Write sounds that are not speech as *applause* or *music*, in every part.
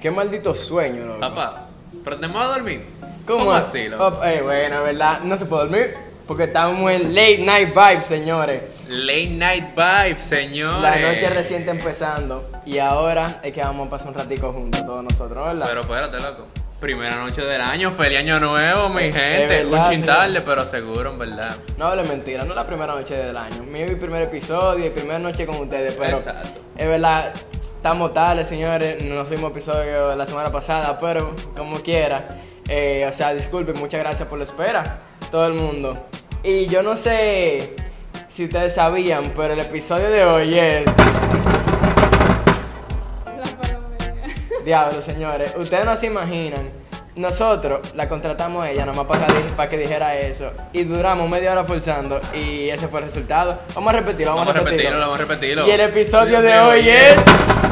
Qué maldito sueño, loco. Papá, ¿pero te a dormir? ¿Cómo, así, loco? Oh, eh, bueno, ¿verdad? No se puede dormir porque estamos en late night vibes, señores. Late night vibe, señores. La noche recién está empezando y ahora es que vamos a pasar un ratico juntos todos nosotros, ¿verdad? Pero espérate, loco. Primera noche del año, feliz año nuevo, mi Es gente. Un verdad, chin sí. tarde, pero seguro, en verdad. No hable mentira, no es la primera noche del año. Mi mi primer episodio y primera noche con ustedes, pero Exacto. es verdad, estamos tarde, señores. No subimos episodio la semana pasada, pero como quiera. eh, o sea, disculpen, muchas gracias por la espera, todo el mundo. Y yo no sé si ustedes sabían, pero el episodio de hoy es. La. Diablo, señores, ustedes no se imaginan. Nosotros la contratamos a ella nomás para que, para que dijera eso. Y duramos media hora forzando. Y ese fue el resultado. Vamos a repetirlo, vamos, Vamos a repetirlo, vamos a repetirlo. Y el episodio de hoy es.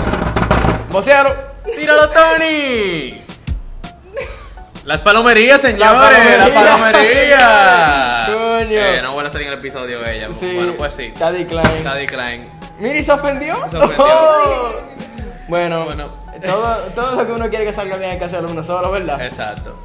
Vocero. ¡Tíralo, Tony! Las palomerías, señores. palomería. La palomería. Coño. Eh, no vuelve a salir en el episodio ella. Sí. Bueno, pues sí. Daddy Klein. Daddy Klein. Mira, ¿y se ofendió? Se ofendió. Oh. *laughs* Bueno, Bueno. Todo, todo lo que uno quiere que salga bien hay que hacerlo uno solo, ¿verdad? Exacto.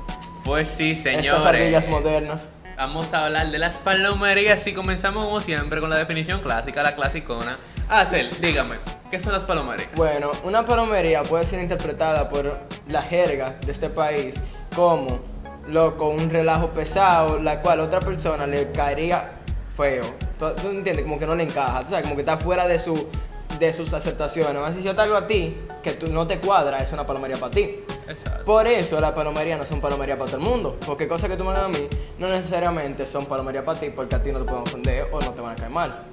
Pues sí, Estas ardillas señores. modernas. Vamos a hablar de las palomerías y comenzamos como siempre con la definición clásica, la clasicona. Acel, dígame, ¿qué son las palomerías? Bueno, una palomería puede ser interpretada por la jerga de este país como, loco, un relajo pesado, la cual a otra persona le caería feo. ¿Tú, tú entiendes? Como que no le encaja, tú sabes, como que está fuera de su de sus aceptaciones. Más si yo te hago a ti que tú no te cuadra, es una palomería para ti. Exacto. Por eso las palomerías no son palomerías para todo el mundo. Porque cosas que tú me hagas a mí no necesariamente son palomerías para ti porque a ti no te pueden ofender o no te van a caer mal.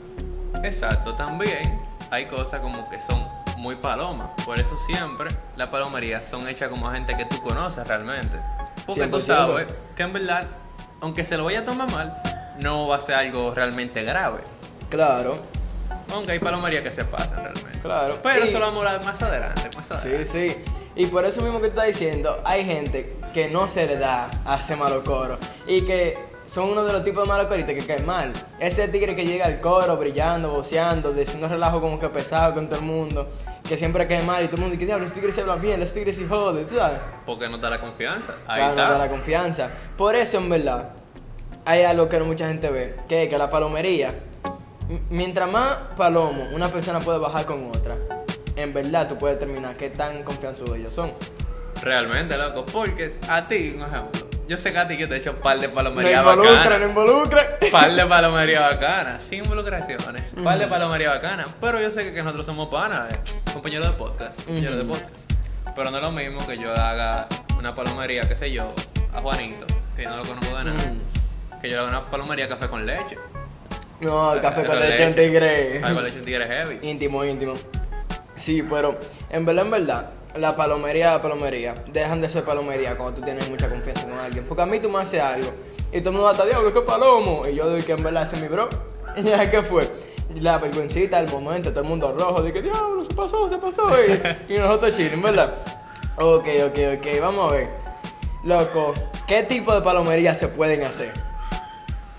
Exacto, también hay cosas como que son muy palomas. Por eso siempre las palomerías son hechas como gente que tú conoces realmente. Porque tú 100%. sabes que en verdad, aunque se lo vaya a tomar mal, no va a ser algo realmente grave. Claro, Aunque hay palomerías que se pasan realmente. claro. Pero Y- eso lo vamos a hablar más adelante. Más adelante. Sí, sí. Y por eso mismo que tú estás diciendo, hay gente que no se le da a hacer malo coro. Y que son uno de los tipos de malos coristas que caen mal. Ese tigre que llega al coro brillando, voceando, diciendo relajo como que pesado con todo el mundo. Que siempre cae mal y todo el mundo dice, diablo, ese tigre se habla bien, ese tigre se jode, ¿tú sabes? Porque no da la confianza. Ahí Claro, no está. da la confianza. Por eso, en verdad, hay algo que no mucha gente ve, que es que la palomería, mientras más palomo una persona puede bajar con otra, en verdad tú puedes determinar qué tan confianzudos ellos son. Realmente, loco. Porque a ti, un ejemplo. Yo sé que a ti yo te he hecho un par de No palomerías involucre, bacanas. no involucre. par de palomerías bacanas, sin involucraciones, par de palomerías bacanas. Pero yo sé que, nosotros somos panas, eh, compañeros de podcast, compañeros de podcast. Pero no es lo mismo que yo haga una palomería, qué sé yo, a Juanito, que yo no lo conozco de nada. Que yo le haga una palomería café con leche. No, el café con Café leche en tigre. Café con leche un tigre heavy. Íntimo, íntimo. Sí, pero en verdad, en verdad, la palomería, la palomería, dejan de ser palomería cuando tú tienes mucha confianza con alguien. Porque a mí tú me haces algo y todo el mundo va a estar, diablo, ¿qué palomo? Y yo digo que en verdad ese es mi bro. *laughs* Y ya, ¿qué fue? La vergüencita, el momento, todo el mundo rojo, de que diablo, se pasó, se pasó. Y, nosotros chilling, ¿verdad? Ok, ok, ok, vamos a ver. Loco, ¿qué tipo de palomería se pueden hacer?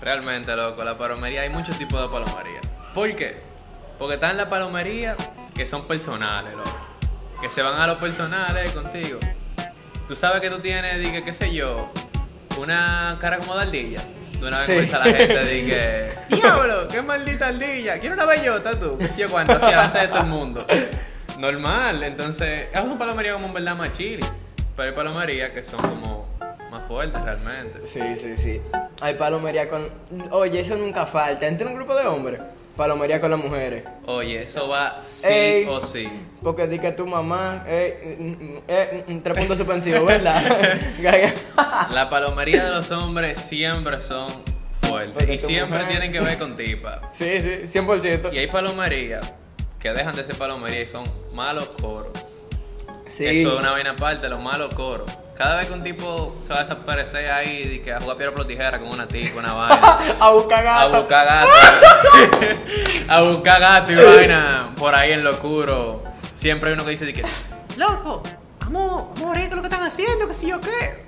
Realmente, loco, la palomería, hay muchos tipos de palomería. ¿Por qué? Porque están las palomerías que son personales, loco. Que se van a los personales contigo. Tú sabes que tú tienes, dije, qué sé yo, una cara como de ardilla. De una vez Sí. comienza la gente, dije, *laughs* diablo, qué maldita ardilla. Quiero una bellota tú, qué sé yo cuánto, así delante de todo el mundo. Normal, entonces, es una palomería como en verdad más chili. Pero hay palomerías que son como más fuertes realmente. Sí, sí, sí. Hay palomería con. Oye, eso nunca falta. Entre un grupo de hombres, palomería con las mujeres. Oye, eso va sí Ey. o sí. Porque di que tu mamá. Eh, mm, mm, mm, tres puntos suspensivos, ¿verdad? *laughs* La palomería de los hombres siempre son fuertes Porque y siempre mujer- tienen que ver con tipa. sí, sí, 100%. Y hay palomerías que dejan de ser palomería y son malos coros. Sí. Eso es una vaina aparte, los malos coros. Cada vez que un tipo se va a desaparecer ahí y que a jugar piedra por tijera con una tica, una vaina. *laughs* A buscar A gato. buscar gato. a buscar gato *laughs* y *laughs* vaina por ahí en lo oscuro. Siempre hay uno que dice de que, loco, vamos, vamos a lo que están haciendo, que si yo qué.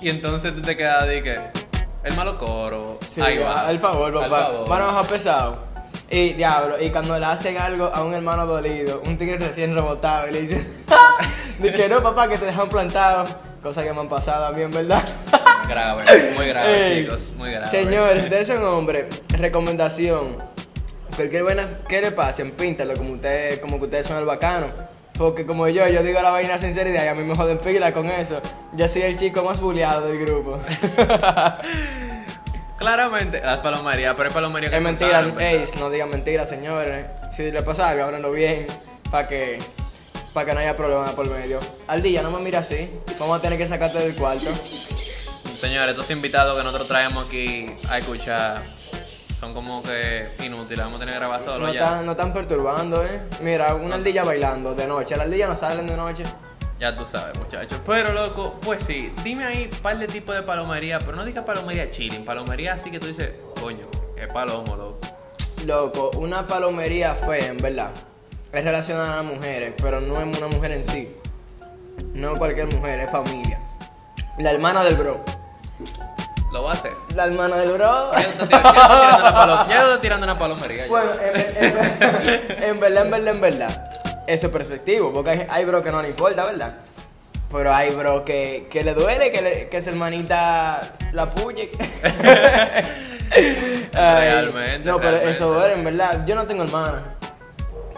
Y entonces tú te quedas de que, el malo coro, Sí, ahí va. Al favor, Al papá. favor. Mano pesado. Y diablo, y cuando le hacen algo a un hermano dolido, un tigre recién rebotado, y le dicen, Ni que no, papá, que te dejan plantado. Cosas que me han pasado a mí, en verdad. Grave, muy grave, *laughs* Ey, chicos, muy grave. Señores, ustedes son hombres, recomendación. Cualquier vaina que le pasen, píntalo como ustedes, como que ustedes son el bacano. Porque como yo, yo digo la vaina sinceridad y a mí me joden pila con eso. Yo soy el chico más bulleado del grupo. *laughs* Claramente, las palomerías, pero hay palomerías que es mentira, ey, no digan mentiras, señores. Si le pasa algo, háblenlo bien. Para que, para que no haya problema por medio. Al día, no me mira así. Vamos a tener que sacarte del cuarto. Señores, estos invitados que nosotros traemos aquí a escuchar son como que inútiles. Vamos a tener que grabar solo No ya. están, no están perturbando, eh. Mira, una ardilla bailando de noche. Las ardillas no salen de noche. Ya tú sabes, muchachos. Pero, loco, pues sí, dime ahí un par de tipos de palomería, pero no digas palomería chilling, palomería así que tú dices, coño, es palomo, loco. Loco, una palomería fea, en verdad. Es relacionada a las mujeres, pero no es una mujer en sí. No cualquier mujer, es familia. La hermana del bro. Lo va a hacer. La hermana del bro. Ya estás tirando- una tirando palomería. Bueno, en, en- *laughs* en verdad, en verdad, en verdad. Eso es perspectivo, porque hay, hay bro que no le importa, ¿verdad? Pero hay bro que, que le duele que, le- que su hermanita la puye. *laughs* Realmente, No, pero realmente. eso duele, en verdad. Yo no tengo hermana.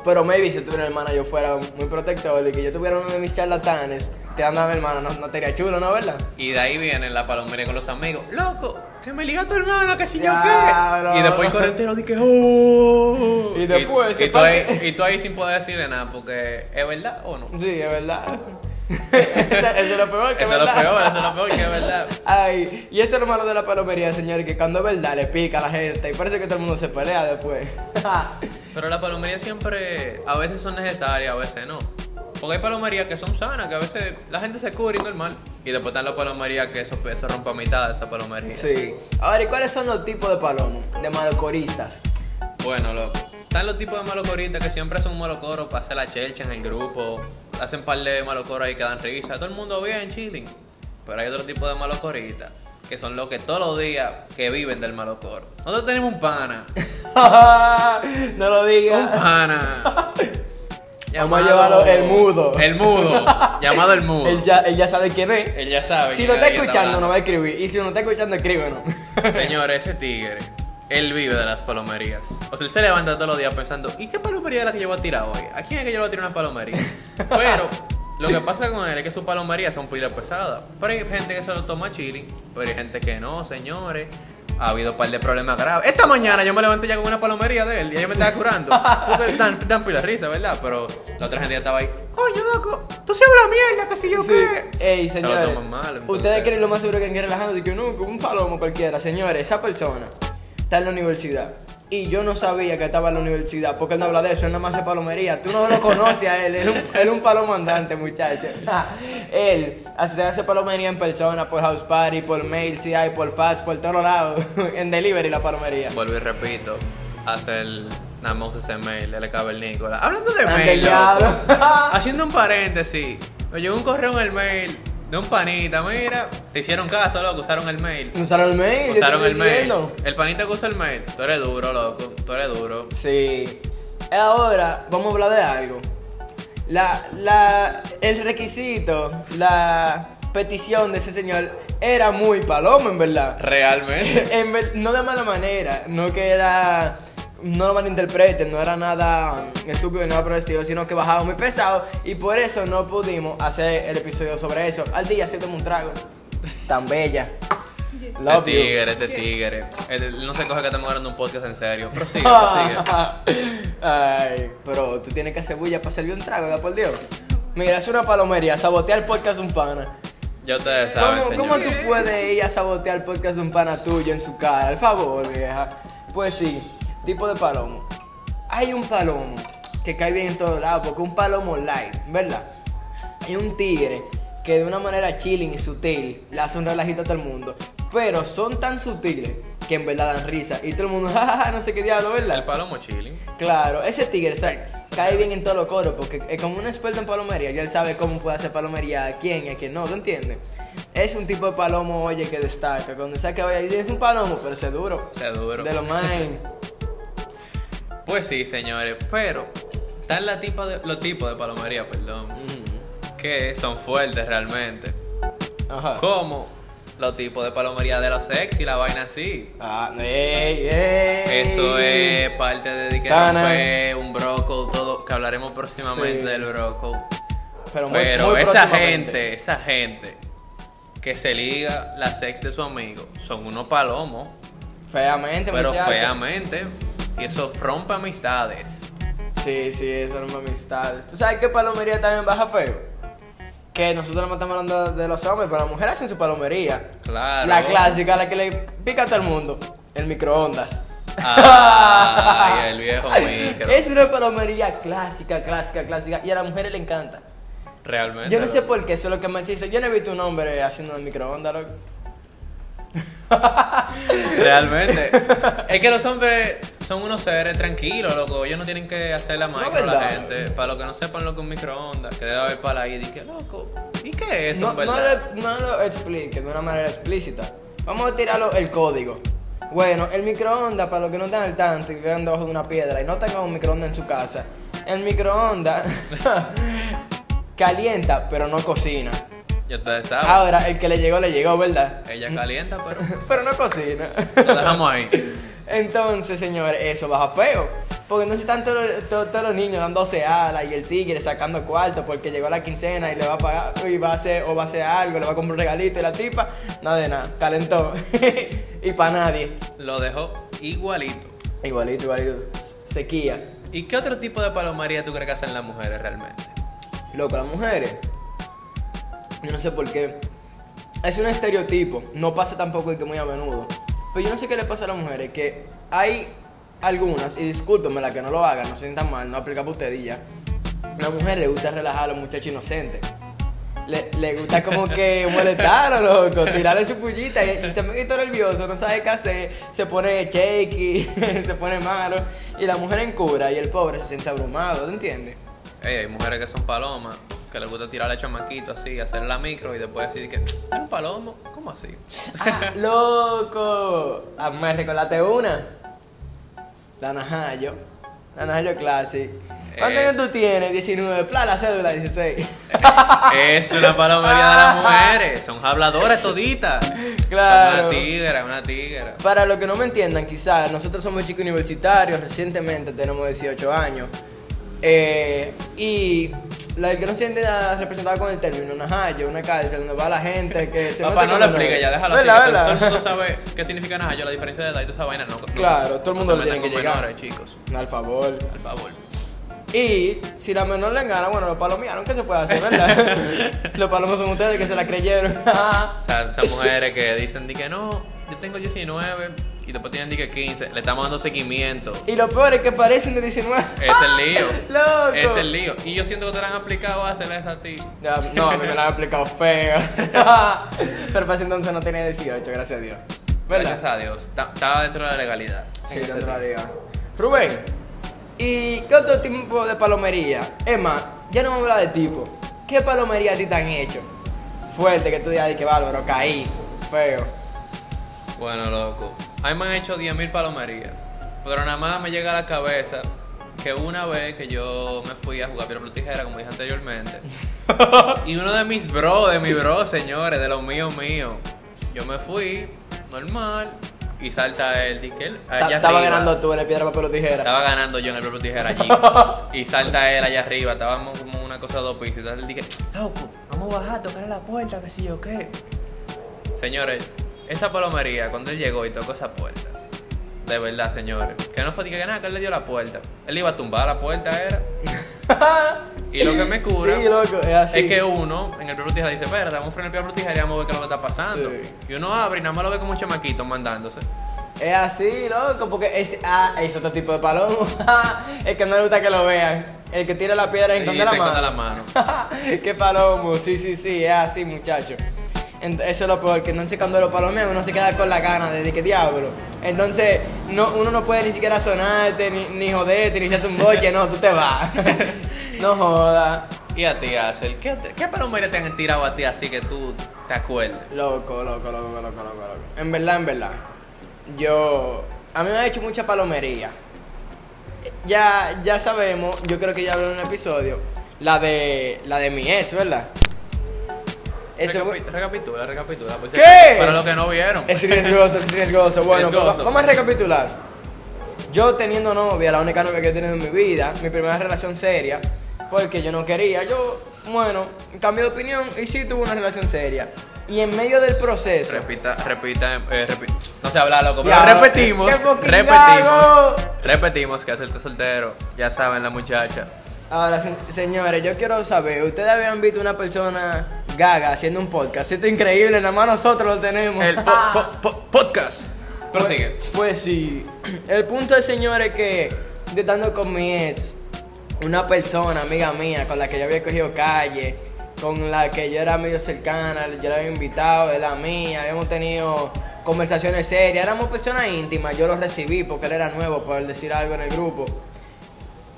Pero maybe si tuviera hermana yo fuera muy protector y que yo tuviera uno de mis charlatanes tirando a mi hermana, no, no sería chulo, ¿no? ¿Verdad? Y de ahí viene la palomería con los amigos. Loco, que me liga tu hermana, que si yo qué. Y después el correntero que oh. Y después se y, tú ahí, y tú ahí sin poder decirle nada, porque ¿es verdad o no? Sí, es verdad. *laughs* *laughs* eso, eso es lo peor que Eso es lo verdad. peor, eso es lo peor que es verdad. *laughs* Ay, y eso es lo malo de la palomería, señores, que cuando es verdad le pica a la gente y parece que todo el mundo se pelea después. Pero las palomerías siempre, a veces son necesarias, a veces no. Porque hay palomerías que son sanas, que a veces la gente se cubre y normal. Y después están las palomerías que eso, eso rompe a mitad de esa palomería. sí. Ahora, ¿y cuáles son los tipos de palomos? De malocoristas. Bueno, loco. Están los tipos de malocoristas que siempre hacen un malocoro para hacer la chelcha en el grupo. Hacen par de malocoros ahí que dan risa. Todo el mundo bien, chilling. Pero hay otro tipo de malocoristas que son los que todos los días que viven del malocoro. Nosotros tenemos un pana. *laughs* no lo Un digas. pana. *laughs* Vamos a llevarlo el mudo. El mudo. *laughs* llamado el mudo. Él ya, él ya sabe quién es. Él ya sabe. Si lo es está escuchando, no va a escribir. Y si no está escuchando, escríbenos. Señores, ese tigre, él vive de las palomerías. O sea, él se levanta todos los días pensando, ¿y qué palomería es la que yo voy a tirar hoy? ¿A quién es que yo le voy a tirar una palomería? Pero lo que pasa con él es que sus palomerías son pilas pesadas. Pero hay gente que se lo toma chilling, pero hay gente que no, señores. Ha habido un par de problemas graves. Esta mañana yo me levanté ya con una palomería de él y ella me estaba curando. Porque dan, dan pila de risa, ¿verdad? Pero la otra gente ya estaba ahí. Coño, loco, tú sí hablas mierda, que si yo Sí. qué. Ey, Se lo señores. toman mal, entonces. Ustedes creen lo más seguro que en relajando que no, como un palomo cualquiera. Señores, esa persona está en la universidad. Y yo no sabía que estaba en la universidad, porque él no habla de eso, él nada más hace palomería. Tú no lo conoces a él, él es un, él es un palomo andante, muchacho. *laughs* él hace, hace palomería en persona, por house party, por mail, si hay, por fax, por todos lados. *laughs* en delivery la palomería. Vuelvo y repito, hace el nada más ese mail, el Nicolás. Hablando de mail, haciendo un paréntesis, me llegó un correo en el mail de un panita, mira, te hicieron caso, loco, usaron el mail. ¿Usaron el mail? Usaron el mail. El panita que usa el mail, tú eres duro, loco, tú eres duro. Sí. Ahora vamos a hablar de algo. La, la, el requisito, la petición de ese señor era muy palomo, en verdad. Realmente. *laughs* En no de mala manera, no que era. No lo malinterpreten, no era nada estúpido ni nada por el estilo, sino que bajaba muy pesado y por eso no pudimos hacer el episodio sobre eso. Al día, siéntame un trago. Tan bella. Este tigre, este tigre. No se coge que estamos grabando un podcast en serio. Prosigue, *laughs* prosigue. Ay, pero tú tienes que hacer bulla para servir un trago, ¿da por Dios? Mira, es una palomería, sabotear el podcast de un pana. Ya ustedes saben, ¿Cómo, señor. cómo tú puedes ir a sabotear el podcast de un pana tuyo en su cara? Al favor, vieja. Pues sí, tipo de palomo. Hay un palomo que cae bien en todos lados, porque un palomo light, ¿verdad? Hay un tigre que de una manera chilling y sutil le hace un relajito a todo el mundo. Pero son tan sutiles que en verdad dan risa. Y todo el mundo, *laughs* jajaja, no sé qué diablo, ¿verdad? El palomo chilling. Claro, ese tigre ¿sabes? cae bien en todos los coros porque es como un experto en palomería y él sabe cómo puede hacer palomería a quién y a quién no, ¿tú entiendes? Es un tipo de palomo, oye, que destaca. Cuando que vaya y es un palomo, pero ese duro. Ese duro. De lo más. *laughs* Pues sí, señores, pero están la tipa de, los tipos de palomería, perdón. que son fuertes realmente. Ajá. Como los tipos de palomería de los sex y la vaina así. Ah, ey, ey. Eso es parte de que Tana. romper un broco, todo, que hablaremos próximamente Sí. del broco. Pero, muy- Pero muy esa gente, esa gente que se liga la sex de su amigo, son unos palomos, Feamente, pero muchacho. feamente. Y eso rompe amistades. Sí, sí, eso es amistades. ¿Tú sabes qué palomería también baja feo? Que nosotros no estamos hablando de los hombres, pero las mujeres hacen su palomería. Claro. La clásica, la que le pica a todo el mundo. El microondas. Ay, el viejo *laughs* micro. Es una palomería clásica, clásica, clásica. Y a las mujeres le encanta. Realmente. Yo no sé por qué, eso es lo que me dice. Yo no he visto un hombre haciendo el microondas, loco. Realmente. *laughs* es que los hombres son unos seres tranquilos, loco. Ellos no tienen que hacer la micro a la gente. Para los que no sepan lo que es un microondas, que debe haber para ahí. Dije, loco, ¿y qué es eso, No, le- no lo explique de una manera explícita. Vamos a tirarlo el código. Bueno, el microondas, para los que no están al tanto y viven debajo de una piedra y no tengan un microondas en su casa, el microondas *laughs* calienta, pero no cocina. Ya ustedes saben. Ahora, el que le llegó, le llegó, ¿verdad? Ella calienta, pero *laughs* Pero no cocina. lo dejamos ahí. *laughs* Entonces, señores, eso baja feo. Porque entonces están todos, todos- todos los niños dándose alas y el tigre sacando cuarto porque llegó la quincena y le va a pagar y va a hacer o va a hacer algo, le va a comprar un regalito y la tipa, nada de nada, calentó. *laughs* y para nadie. Lo dejó igualito. Igualito, igualito. Sequía. ¿Y qué otro tipo de palomería tú crees que hacen las mujeres realmente? Loco, las mujeres. Yo no sé por qué. Es un estereotipo. No pasa tampoco y que muy a menudo. Pero yo no sé qué le pasa a las mujeres. Que hay algunas, y discúlpenme las que no lo hagan, no se sientan mal, no aplica para ustedes y ya. A una mujer le gusta relajar a los muchachos inocentes. Le, le gusta como que *laughs* molestarlo, loco, tirarle su pullita y, y también está nervioso, no sabe qué hacer, se pone shaky, *laughs* se pone malo y la mujer en cura y el pobre se siente abrumado, ¿te entiendes? Ey, hay mujeres que son palomas, que les gusta tirarle chamaquito así, hacer la micro y después decir que es un palomo. ¿Cómo así? Ah, *laughs* ¡Loco! Ah, me recordaste una. La Najayo. La Najayo Classic. ¿Cuántos años tú tienes? 19. Pla, la cédula 16. Es una palomería de las *laughs* mujeres. Son habladoras toditas. Claro. Son una tigra, una tigra. Para los que no me entiendan, quizás nosotros somos chicos universitarios, recientemente tenemos 18 años. Eh, y la el que no se entienda representada con el término Najayo, una cárcel donde va la gente que se Papá, no lo nueve. ya, déjalo así. ¿Verdad, que todo- verdad? Todo el mundo sabe qué significa najayo, la diferencia de edad y toda esa vaina. No, no- Claro, todo el mundo no se tiene que llegar. menores, chicos. Al favor. Al favor. Y si la menor le engana, bueno, los palomearon, ¿qué se puede hacer, verdad? *laughs* los palomos son ustedes que se la creyeron. O sea, esas mujeres que dicen di que no, yo tengo 19 y después tienen di que 15, le estamos dando seguimiento. y lo peor es que parecen de 19. Es el *laughs* lío. Loco. Es el lío. Y yo siento que te la han aplicado a hacerles a ti. Ya, no, a mí me la han explicado feo. *laughs* Pero para ese entonces no tenía 18, gracias a Dios. ¿Verdad? Gracias a Dios. Ta- Estaba dentro de la legalidad. Sí, dentro de la liga. Rubén, ¿y qué otro tipo de palomería? Más, ya no vamos a hablar de tipo. ¿Qué palomería a ti te han hecho? Fuerte, que tú digas, "Ay, qué bárbaro, caí. Feo. Bueno, loco. A mí me han hecho 10.000 palomerías. Pero nada más me llega a la cabeza que una vez que yo me fui a jugar piedra tijera, como dije anteriormente. *laughs* y uno de mis bros, de mi bro, señores, de los míos míos. Yo me fui, normal, y salta él. Estaba ganando tú en el piedra, papel o tijera. Estaba ganando yo en el propio tijera allí. *laughs* y salta él allá arriba. Estábamos como una cosa de dos pisos. Entonces él dije, loco, vamos a bajar, tocar la puerta, que sí o qué. Señores, esa palomería, cuando él llegó y tocó esa puerta, de verdad, señores, que no fue que nada, que él le dio la puerta. Él iba a tumbar la puerta, era. *laughs* Y lo que me cura Sí, loco, es así. es que uno en el propio tijera dice, espérate, vamos a frenar el propio tijera y vamos a ver qué es lo que está pasando. Sí. Y uno abre y nada más lo ve como un chamaquito mandándose. Es así, loco, porque es, ah, es otro tipo de palomo. *laughs* el que no le gusta que lo vean. El que tira la piedra y Y esconde la se mano. la mano. *laughs* Qué palomo, sí, sí, sí, es así, muchacho. Eso es lo peor, que entonces cuando lo palomean uno se queda con la gana de que diablo. Entonces no, uno no puede ni siquiera sonarte, ni, ni joderte, ni echarte un boche, no, tú te vas. *laughs* no jodas. Y a ti, Axel, ¿qué, qué palomería te han tirado a ti así que tú te acuerdes? Loco, loco, loco, loco, loco, loco. En verdad, en verdad. Yo. A mí me ha hecho mucha palomería. Ya, ya sabemos, yo creo que ya hablé en un episodio, la de la de mi ex, ¿verdad? Ese recapitula, recapitula. ¿Qué? Para los que no vieron. Es riesgoso, es riesgoso. Bueno, Riesgoso. vamos a recapitular. Yo teniendo novia, la única novia que he tenido en mi vida, mi primera relación seria, porque yo no quería, yo, bueno, cambié de opinión y sí tuve una relación seria. Y en medio del proceso, Repita, repita, eh, repi- no sé hablar loco, pero Ya, repetimos, repetimos, repetimos que hacerte soltero, ya saben la muchacha. Ahora se- señores, yo quiero saber, ¿ustedes habían visto una persona gaga haciendo un podcast? Esto es increíble, nada más nosotros lo tenemos. El po- po- po- podcast. Prosigue. Pues, pues sí. El punto es, señores, que yo estando con mi ex, una persona, amiga mía, con la que yo había cogido calle, con la que yo era medio cercana, yo la había invitado, era mía, habíamos tenido conversaciones serias, éramos personas íntimas, yo lo recibí porque él era nuevo, por decir algo en el grupo.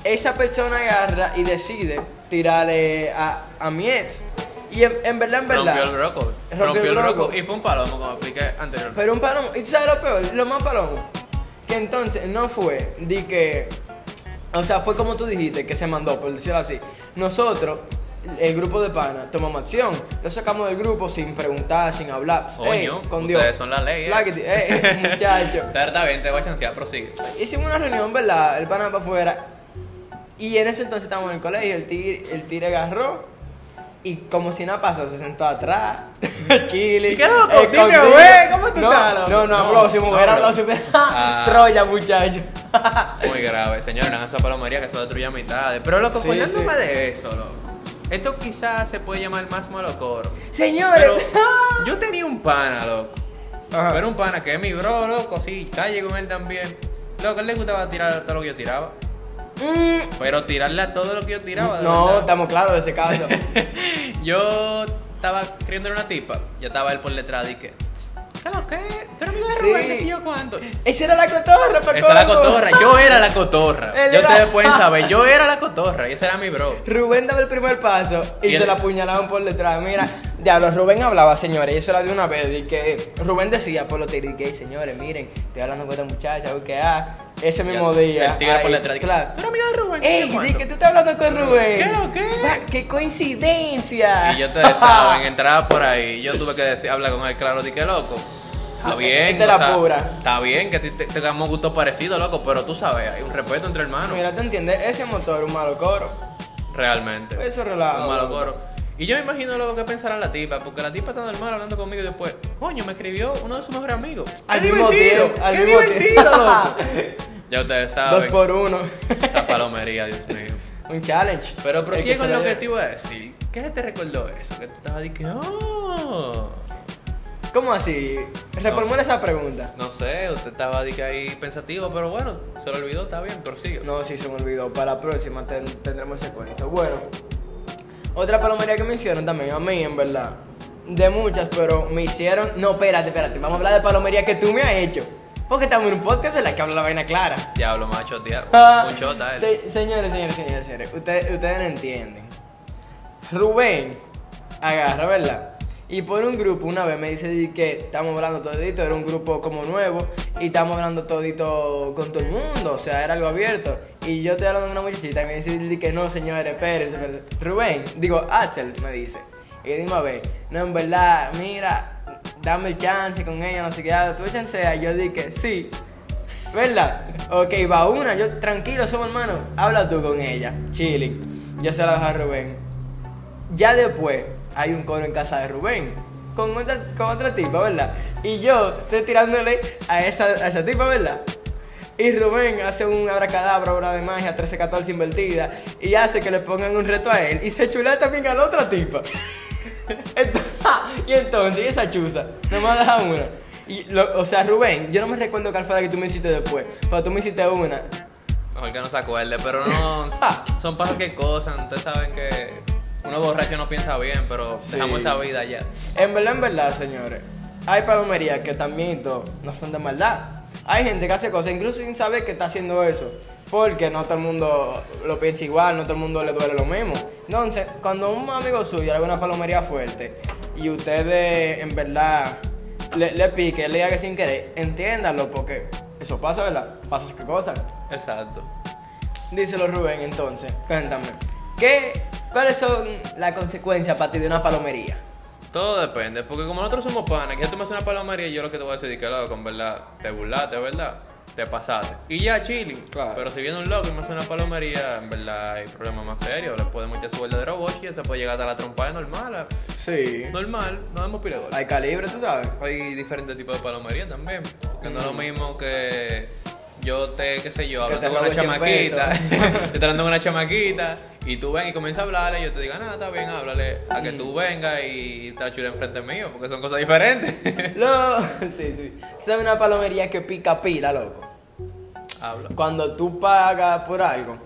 Esa persona agarra y decide tirarle a, a mi ex. Y en, en verdad, en verdad. Rompió el roco. Rompió Rompió el el roco roco. y fue un palomo, como expliqué anteriormente. Pero un palomo, ¿y tú sabes lo peor? Lo más palomo. Que entonces no fue de que. O sea, fue como tú dijiste, que se mandó, por decirlo así. Nosotros, el grupo de pana, tomamos acción. Lo sacamos del grupo sin preguntar, sin hablar. Ey, Coño, con Dios. son la ley, eh. Láquete, ey, *laughs* muchacho. Está bien, te voy a chancear, prosigue. Hicimos una reunión, ¿verdad? El pana para afuera. Y en ese entonces estábamos en el colegio. El tigre, el tigre agarró. Y como si nada pasó, se sentó atrás. *laughs* Chile. *laughs* ¿Y qué loco? Dime, escondido. güey, ¿cómo tú no, estás, loco? No, no habló. Si mujer habló. habló, si mujer. Ah. *laughs* Troya, muchacho. Muy grave, señores, no hagan esa palomería que eso destruye amistades. Pero loco, Sí, sí. de eso, loco. Esto quizás se puede llamar más malocoro. Señores. Pero yo tenía un pana, loco. Ajá. Pero un pana que es mi bro, loco, sí, calle con él también. Loco, a él le gustaba tirar todo lo que yo tiraba. Mm, Pero tirarle a todo lo que yo tiraba. no, estamos claros de ese caso. *laughs* Yo estaba queriendo una tipa. Ya estaba él por detrás y que. ¿Qué lo que? ¿Tú eres amigo de Sí. Rubén? ¿Qué sé yo cuánto? Esa era la cotorra, pa' Esa era la cotorra. Yo era la cotorra. Él Ya era- ustedes pueden *laughs* saber. Yo era la cotorra y ese era mi bro. Rubén daba el primer paso y, Y se él- la apuñalaban por detrás. Mira, diablo, Rubén hablaba, señores, y eso era de una vez. Y que Rubén decía por los tigres, que, "Ey, señores, miren, estoy hablando con esta muchacha, que ah, ese mismo el- día. el tigre por ahí, y que, claro. ¿Tú eres amigo de Rubén? ¿Qué sé Ey, di cuánto?" que tú estás hablando con Rubén. ¿Qué lo qué? ¡Qué coincidencia! Y yo ustedes *laughs* saben, entraba por ahí. Yo tuve que decir, hablar con él, claro, di que loco. Está bien, la sea, pura. Está bien que te, tengamos gustos parecidos, loco, pero tú sabes, hay un respeto entre hermanos. Mira, ¿tú entiendes? Ese motor, un malo coro. Realmente. Eso es relajo. Un malo coro. Y yo me imagino luego que pensará la tipa, porque la tipa está normal hablando conmigo y después, coño, me escribió uno de sus mejores amigos. Al ¡Qué mismo divertido! tiempo, al ¡Qué mismo divertido, loco! *laughs* ya ustedes saben. Dos por uno. Esa palomería, Dios mío. un challenge. Pero prosigue que con lo que te iba a decir. ¿Qué te recordó eso? Que tú estabas diciendo, oh. ¿Cómo así? Reformula esa pregunta. No sé, usted estaba de que ahí pensativo, pero bueno, se lo olvidó, está bien, prosigue. No, sí se me olvidó. Para la próxima ten- tendremos ese cuento. Bueno, otra palomería que me hicieron también, a mí en verdad. De muchas, pero me hicieron. No, espérate, espérate. Vamos a hablar de palomería que tú me has hecho. Porque estamos en un podcast de la que habla la vaina clara. Diablo, macho, tío. *laughs* Un chota, eh. Se- señores, señores, señores, señores. Ustedes, ustedes no entienden. Rubén agarra, ¿verdad? Y por un grupo una vez me dice di que estamos hablando todito, era un grupo como nuevo y estamos hablando todito con todo el mundo, o sea, era algo abierto. Y yo estoy hablando con una muchachita y me dice di que no, señores, espérense, espérense. Rubén, digo, Axel, me dice. Y digo, a ver, no, en verdad, mira, dame chance con ella, no sé qué, ah, tú chancea. Y yo dije, sí, ¿Verdad? Ok, va una, yo tranquilo, somos hermanos. Habla tú con ella, chilling. Yo se la dejo a Rubén. Ya después hay un coro en casa de Rubén. Con otra, con otra tipa, ¿verdad? Y yo estoy tirándole a esa, a esa tipa, ¿verdad? Y Rubén hace un abracadabra, obra de magia, 13-14 invertida. Y hace que le pongan un reto a él. Y se chula también a la otra tipa. *laughs* Entonces, *laughs* y entonces, y esa chuza, nomás deja una. Y lo- o sea, Rubén, yo no me recuerdo cuál fue la que tú me hiciste después, pero tú me hiciste una. Mejor que no se acuerde, pero no. *laughs* son pasos que cosas. Ustedes saben que uno borracho no piensa bien, pero Sí. dejamos esa vida ya. En verdad, en verdad, señores, hay palomerías que también todo no son de maldad. Hay gente que hace cosas incluso sin saber que está haciendo eso. Porque no todo el mundo lo piensa igual, no todo el mundo le duele lo mismo. Entonces, cuando un amigo suyo haga una palomería fuerte y ustedes en verdad le, le pique, le diga que sin querer, entiéndanlo porque eso pasa, ¿verdad? Pasa qué cosas. Exacto. Díselo Rubén, entonces, cuéntame. ¿Qué ¿Cuáles son las consecuencias para ti de una palomería? Todo depende, porque como nosotros somos panas, que ya tú me haces una palomería y yo lo que te voy a decir es que loco, en verdad, te burlaste, ¿verdad? Te pasaste. Y ya, chilling. Claro. Pero si viene un loco y me hace una palomería, en verdad hay problemas más serios. Le podemos echar su verdadero boche y se puede llegar hasta la trompa de normal. Sí. Normal, no damos pile gol. Hay calibre, tú sabes. Hay diferentes tipos de palomería también. Porque no es lo mismo que yo te, qué sé yo, hablando te con una robe 100 chamaquita. *laughs* te hablando con una chamaquita. Y tú ven y comienzas a hablarle y yo te diga, nada, está bien, háblale. A que tú vengas y te chula enfrente mío, porque son cosas diferentes. *laughs* No, sí, sí. ¿Sabes una palomería que pica pila, loco? Habla. Cuando tú pagas por algo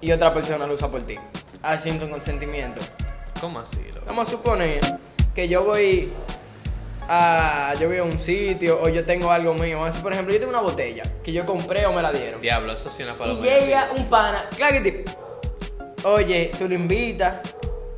y otra persona lo usa por ti, haciendo un consentimiento. ¿Cómo así, loco? Vamos a suponer que yo voy a, yo voy a un sitio o yo tengo algo mío. Vamos a decir, por ejemplo, yo tengo una botella que yo compré o me la dieron. Diablo, eso sí es una Y palomería. llega un pana, claro que Oye, tú lo invitas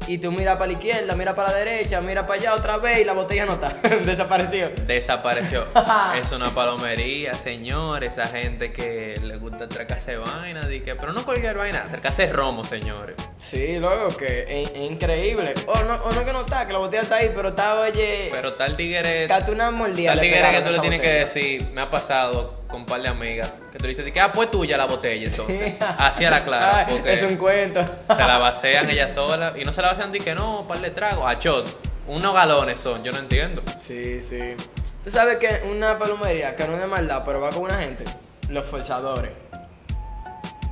y tú miras para la izquierda, miras para la derecha, miras para allá otra vez y la botella no está. *laughs* Desapareció. Desapareció. *laughs* es una palomería, señores. Esa gente que le gusta atracarse vaina, que, pero no cualquier vaina, atracarse romo, señores. Sí, luego que es, es increíble. O no, o no que no está, que la botella está ahí, pero está, oye. Pero tal tigre. Cate una mordida. Tal tigre que tú le tienes que decir, me ha pasado con un par de amigas, que tú dices, di que, ah, pues tuya la botella, entonces. *laughs* Así a la clara, porque Es un cuento. se la vacían ella sola. Y no se la vacían, di que no, par de tragos, a shot. Unos galones son, yo no entiendo. Sí, sí. Tú sabes que una palomería que no es de maldad, pero va con una gente, los forzadores.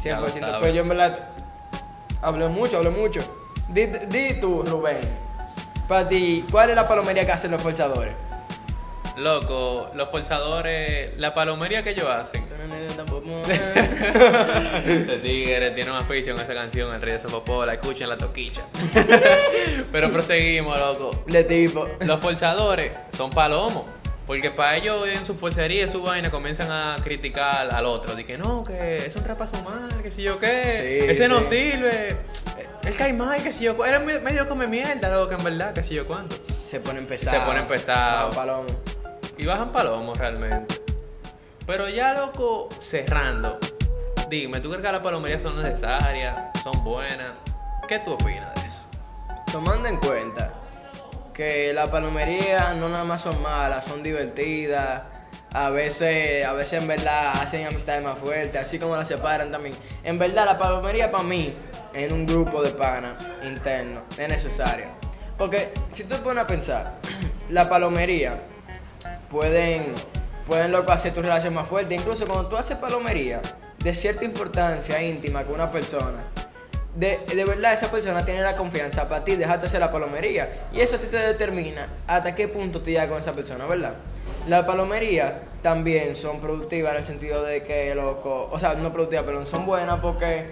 Ya lo 100%. sabes. Pero yo en verdad hablé mucho, hablé mucho. Di, di tú, Rubén, para ti, ¿cuál es la palomería que hacen los forzadores? Loco, los forzadores, la palomería que ellos hacen. *laughs* Este tigre tiene una afición a esa canción, El Rey de Sopopola, escuchen la toquicha. *laughs* Pero proseguimos, loco. De tipo. Los forzadores son palomos. Porque para ellos en su forcería y su vaina comienzan a criticar al otro. De que no, que es un rapazo mal, que si yo qué. Sí, Ese no sirve. Él cae mal, que si yo. me- medio come mierda, loco, en verdad, que si yo cuánto. Se ponen pesados. Se ponen pesados. Palomo. Y bajan palomos realmente. Pero ya, loco, cerrando. Dime, ¿tú crees que las palomerías son necesarias? ¿Son buenas? ¿Qué tú opinas de eso? Tomando en cuenta que la palomería no nada más son malas, son divertidas. A veces, a veces en verdad hacen amistades más fuertes, así como las separan también. En verdad, la palomería para mí, en un grupo de pana interno, es necesaria. Porque si tú te pones a pensar, *clears throat* la palomería pueden, pueden loco, hacer tu relación más fuerte. Incluso cuando tú haces palomería de cierta importancia íntima con una persona, de, de verdad esa persona tiene la confianza para ti, dejarte hacer la palomería. Y eso a ti te determina hasta qué punto tú llegas con esa persona, ¿verdad? La palomería también son productivas en el sentido de que, loco, o sea, no productivas, pero son buenas porque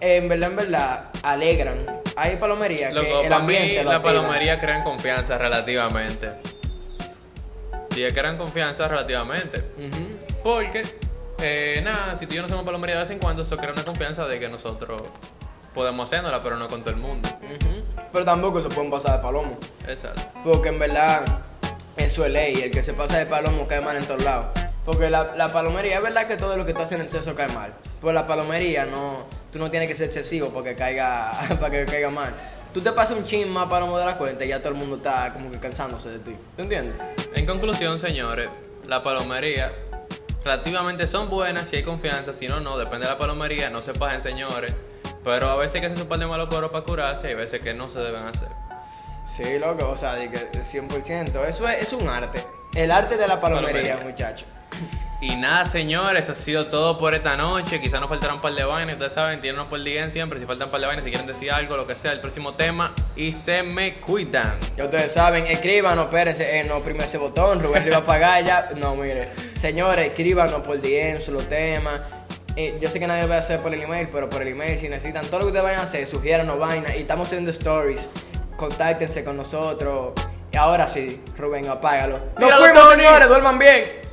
en verdad, en verdad, alegran. Hay palomería que el para mí ambiente la palomería crean confianza relativamente. Sí, crean confianza relativamente. Porque, eh, nada, si tú y yo no hacemos palomería de vez en cuando, eso crea una confianza de que nosotros podemos hacernosla, pero no con todo el mundo. Pero tampoco se pueden pasar de palomo. Exacto. Porque en verdad, eso es ley. El que se pasa de palomo cae mal en todos lados. Porque la, la palomería, es verdad que todo lo que tú haces en exceso cae mal. Pero la palomería, no, tú no tienes que ser excesivo porque caiga, *laughs* para que caiga mal. Tú te pasas un chin más palomo de la cuenta y ya todo el mundo está como que cansándose de ti. ¿Te entiendes? En conclusión, señores, la palomería relativamente son buenas si hay confianza, si no, no, depende de la palomería, no se pasen, señores. Pero a veces que par de malos coros para curarse y hay veces que no se deben hacer. Sí, loco, o sea, de que 100%. Eso es, es un arte. El arte de la palomería, Palomería. muchacho. Y nada, señores, ha sido todo por esta noche. Quizás nos faltarán un par de vainas, ustedes saben, tienen por día siempre. Si faltan un par de vainas, si quieren decir algo, lo que sea, el próximo tema. Y se me cuidan. Ya ustedes saben, escríbanos, espérense, eh, no oprime ese botón, Rubén le iba a pagar ya. No, mire, señores, escríbanos por DM, los temas. Eh, yo sé que nadie lo va a hacer por el email, pero por el email, si necesitan todo lo que ustedes vayan a hacer, sugiéranos vainas. Y estamos haciendo stories, contáctense con nosotros. Y ahora sí, Rubén, apágalo. ¡Nos fuimos, señores! ¡Duerman bien!